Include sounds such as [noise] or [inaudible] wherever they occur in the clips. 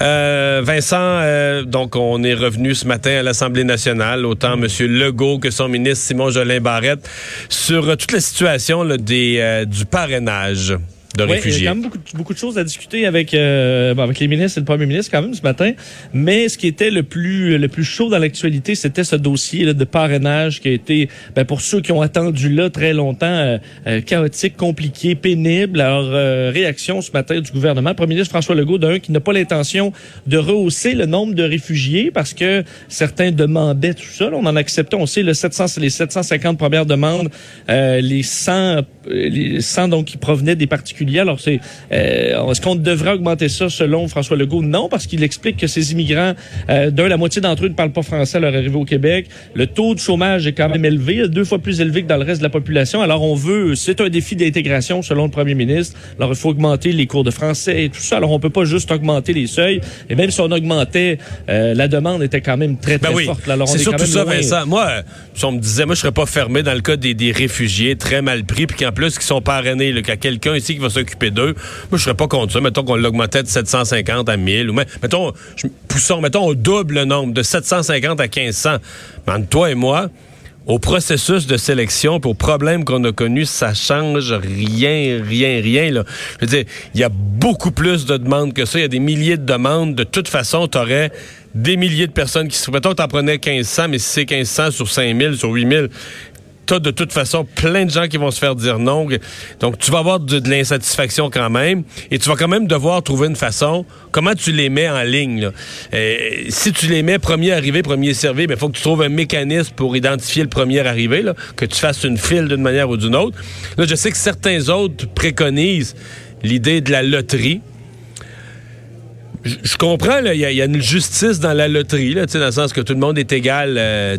Euh, Vincent, euh, donc on est revenu ce matin à l'Assemblée nationale, autant M. Legault que son ministre Simon Jolin Barrette, sur euh, toute la situation là, des, euh, du parrainage de Oui, réfugiés. il y a quand même beaucoup, beaucoup de choses à discuter avec, euh, avec les ministres et le premier ministre quand même ce matin. Mais ce qui était le plus, le plus chaud dans l'actualité, c'était ce dossier là, de parrainage qui a été, ben, pour ceux qui ont attendu là très longtemps, euh, euh, chaotique, compliqué, pénible. Alors, euh, réaction ce matin du gouvernement. Le premier ministre François Legault, d'un, qui n'a pas l'intention de rehausser le nombre de réfugiés parce que certains demandaient tout ça. Là, on en acceptait, on sait, le 700, les 750 premières demandes, euh, les 100, euh, les 100 donc qui provenaient des particuliers. Alors, c'est, euh, est-ce qu'on devrait augmenter ça selon François Legault? Non, parce qu'il explique que ces immigrants, euh, d'un, la moitié d'entre eux ne parlent pas français à leur arrivée au Québec. Le taux de chômage est quand même élevé, deux fois plus élevé que dans le reste de la population. Alors, on veut, c'est un défi d'intégration selon le premier ministre. Alors, il faut augmenter les cours de français et tout ça. Alors, on peut pas juste augmenter les seuils. Et même si on augmentait, euh, la demande était quand même très, très Ben oui, forte. Alors, c'est surtout ça, loin. Vincent. Moi, si on me disait, moi, je serais pas fermé dans le cas des, des réfugiés très mal pris, puis qu'en plus, qui sont parrainés, là, qu'il y a quelqu'un ici qui va s'occuper d'eux. Moi, je serais pas contre ça. Mettons qu'on l'augmentait de 750 à 1000, ou mettons, poussons, mettons, on double le nombre, de 750 à 1500. Mais entre toi et moi, au processus de sélection, puis au problème qu'on a connu, ça change rien, rien, rien. Là. Je veux dire, il y a beaucoup plus de demandes que ça. Il y a des milliers de demandes. De toute façon, tu aurais des milliers de personnes qui se... Mettons t'en prenais 1500, mais si c'est 1500 sur 5000, sur 8000, t'as de toute façon plein de gens qui vont se faire dire non. Donc, tu vas avoir de, l'insatisfaction quand même. Et tu vas quand même devoir trouver une façon. Comment tu les mets en ligne? Euh, si tu les mets premier arrivé, premier servi, il faut que tu trouves un mécanisme pour identifier le premier arrivé, que tu fasses une file d'une manière ou d'une autre. Là, je sais que certains autres préconisent l'idée de la loterie. Je je comprends, il y, a- il y a une justice dans la loterie, là, dans le sens que tout le monde est égal, euh,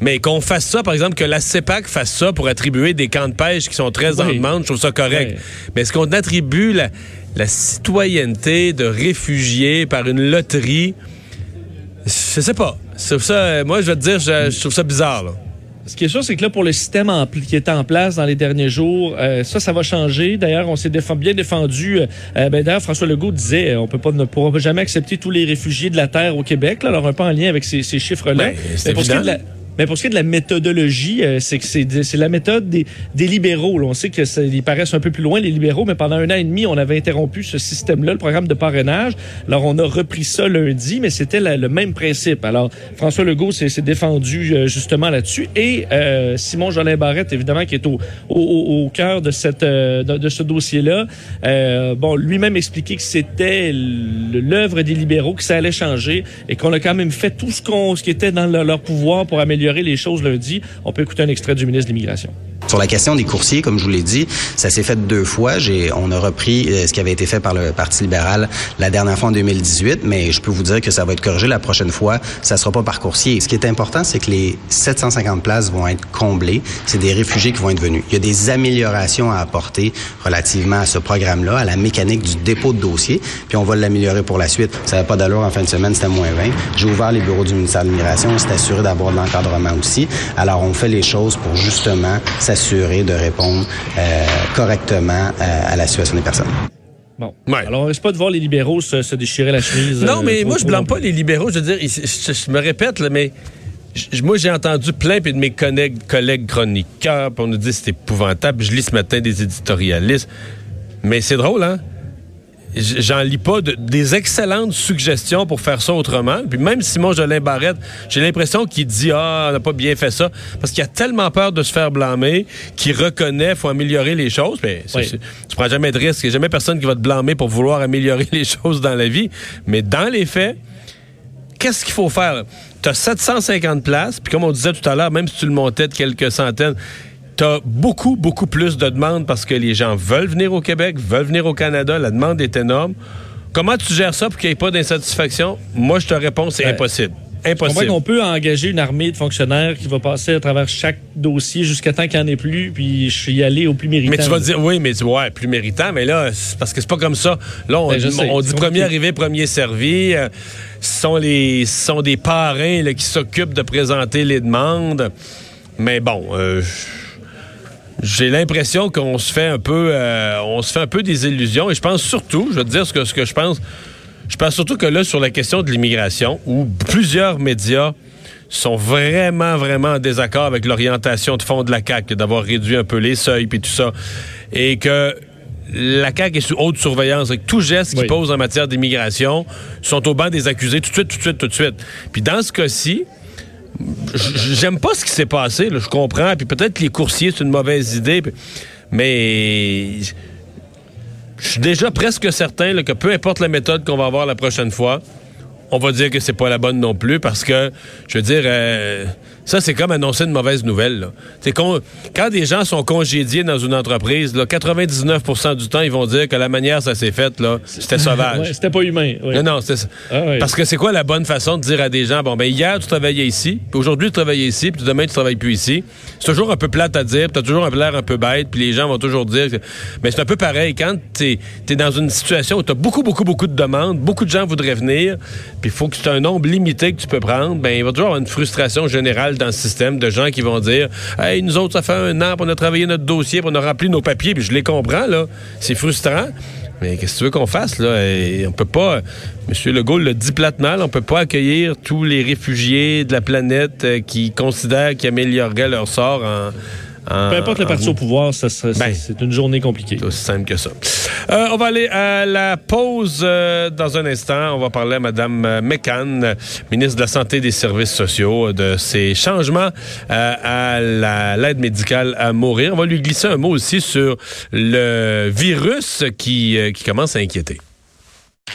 mais qu'on fasse ça, par exemple, que la CEPAC fasse ça pour attribuer des camps de pêche qui sont très en Oui. demande, je trouve ça correct. Oui. Mais est-ce qu'on attribue la, la citoyenneté de réfugiés par une loterie? Je sais pas. Ça, euh, moi, je vais te dire, je, je trouve ça bizarre. Là. Ce qui est sûr, c'est que là, pour le système en qui était en place dans les derniers jours, euh, ça, ça va changer. D'ailleurs, on s'est défend- bien défendu. euh, ben, D'ailleurs, François Legault disait euh, on peut pas, ne pourra jamais accepter tous les réfugiés de la Terre au Québec. Là, alors, un peu en lien avec ces, ces chiffres-là. Ben, Mais pour ce qui est de la- méthodologie, euh, c'est que c'est la méthode des, des libéraux. là. On sait que ça- ils paraissent un peu plus loin les libéraux, mais pendant un an et demi, on avait interrompu ce système-là, le programme de parrainage. Alors on a repris ça lundi, mais c'était le même principe. Alors François Legault s'est défendu euh, justement là-dessus et euh, Simon Jolin Barrette, évidemment, qui est au, au, au- cœur de cette euh, de, de ce dossier-là. Bon, lui-même expliqué que c'était l'œuvre des libéraux, que ça allait changer et qu'on a quand même fait tout ce qu'on ce qui était dans leur pouvoir pour améliorer les choses lundi. On peut écouter un extrait du ministre de l'Immigration. Sur la question des coursiers, comme je vous l'ai dit, ça s'est fait deux fois. J'ai, on a repris euh, ce qui avait été fait par le Parti libéral la dernière fois en 2018, mais je peux vous dire que ça va être corrigé la prochaine fois. Ça sera pas par coursier. Ce qui est important, c'est que les 750 places vont être comblées. C'est des réfugiés qui vont être venus. Il y a des améliorations à apporter relativement à ce programme-là, à la mécanique du dépôt de dossier, puis on va l'améliorer pour la suite. Ça n'avait pas d'allure en fin de semaine, c'était moins 20. J'ai ouvert les bureaux du ministère de l'Immigration, on s'est assuré d'avoir de l'encadrement aussi. Alors, on fait les choses pour justement s'assurer de répondre euh, correctement euh, à la situation des personnes. Bon. Ouais. Alors, on risque pas de voir les libéraux se, se déchirer la chemise. Non, euh, mais trop, moi, je blâme pas les libéraux. Je veux dire, je, me répète, là, mais je- moi, j'ai entendu plein puis de mes collègues, collègues chroniqueurs, puis on nous dit que c'est épouvantable. Je lis ce matin des éditorialistes. Mais c'est drôle, hein? J'en lis pas de- des excellentes suggestions pour faire ça autrement. Puis même Simon Jolin Barrette, j'ai l'impression qu'il dit Ah, on n'a pas bien fait ça. Parce qu'il a tellement peur de se faire blâmer qu'il reconnaît faut améliorer les choses. Mais Oui. c'est- tu prends jamais de risque. Il n'y a jamais personne qui va te blâmer pour vouloir améliorer [laughs] les choses dans la vie. Mais dans les faits, qu'est-ce qu'il faut faire? Tu as 750 places, puis comme on disait tout à l'heure, même si tu le montais de quelques centaines, tu as beaucoup, beaucoup plus de demandes parce que les gens veulent venir au Québec, veulent venir au Canada, la demande est énorme. Comment tu gères ça pour qu'il n'y ait pas d'insatisfaction? Moi, je te réponds, c'est Ben, impossible. Impossible. qu'on peut engager une armée de fonctionnaires qui va passer à travers chaque dossier jusqu'à temps qu'il n'y en ait plus, puis je suis y aller au plus méritant. Mais tu vas dire, oui, mais tu ouais, plus méritant, mais là, parce que c'est pas comme ça. Là, on, Ben, on dit premier arrivé, premier servi. Euh, ce sont, les, ce sont des parrains là, qui s'occupent de présenter les demandes. Mais bon, euh, j'ai l'impression qu'on se fait un peu euh, on se fait un peu des illusions. Et je pense surtout, je vais te dire ce que, ce que je pense. je pense surtout que là, sur la question de l'immigration, où plusieurs médias sont vraiment, vraiment en désaccord avec l'orientation de fond de la CAQ, d'avoir réduit un peu les seuils puis tout ça, et que la CAQ est sous haute surveillance. Avec tout geste qu'ils pose en matière d'immigration sont au banc des accusés tout de suite, tout de suite, tout de suite. Puis dans ce cas-ci, j'aime pas ce qui s'est passé, je comprends. Puis peut-être que les coursiers, c'est une mauvaise idée, mais je suis déjà presque certain que peu importe la méthode qu'on va avoir la prochaine fois, on va dire que c'est pas la bonne non plus parce que, je veux dire, euh, ça, c'est comme annoncer une mauvaise nouvelle. C'est quand, quand des gens sont congédiés dans une entreprise, là, 99% du temps, ils vont dire que la manière ça s'est fait, là, c'était [laughs] sauvage. c'était pas humain. Non, non, ah, Parce que c'est quoi la bonne façon de dire à des gens, bon, ben hier, tu travaillais ici, puis aujourd'hui, tu travaillais ici, puis demain, tu travailles plus ici. C'est toujours un peu plate à dire, tu as toujours un l'air un peu bête, puis les gens vont toujours dire... Mais c'est un peu pareil. Quand tu es, dans une situation où tu as beaucoup, beaucoup, beaucoup de demandes, beaucoup de gens voudraient venir, puis il faut que tu aies un nombre limité que tu peux prendre, ben il va toujours avoir une frustration générale dans le système de gens qui vont dire Hey, nous autres, ça fait un an, on a travaillé notre dossier, on a rempli nos papiers, puis je les comprends, là. C'est frustrant. Mais qu'est-ce que tu veux qu'on fasse, là? on peut pas. M. Legault le dit platement, on peut pas accueillir tous les réfugiés de la planète euh, qui considèrent qu'ils amélioreraient leur sort en peu importe le parti au pouvoir, ben, c'est une journée compliquée. C'est aussi simple que ça. Euh, on va aller à la pause euh, dans un instant. On va parler à Mme McCann, ministre de la Santé et des Services sociaux, de ces changements euh, à l'aide médicale à mourir. On va lui glisser un mot aussi sur le virus qui, qui commence à inquiéter.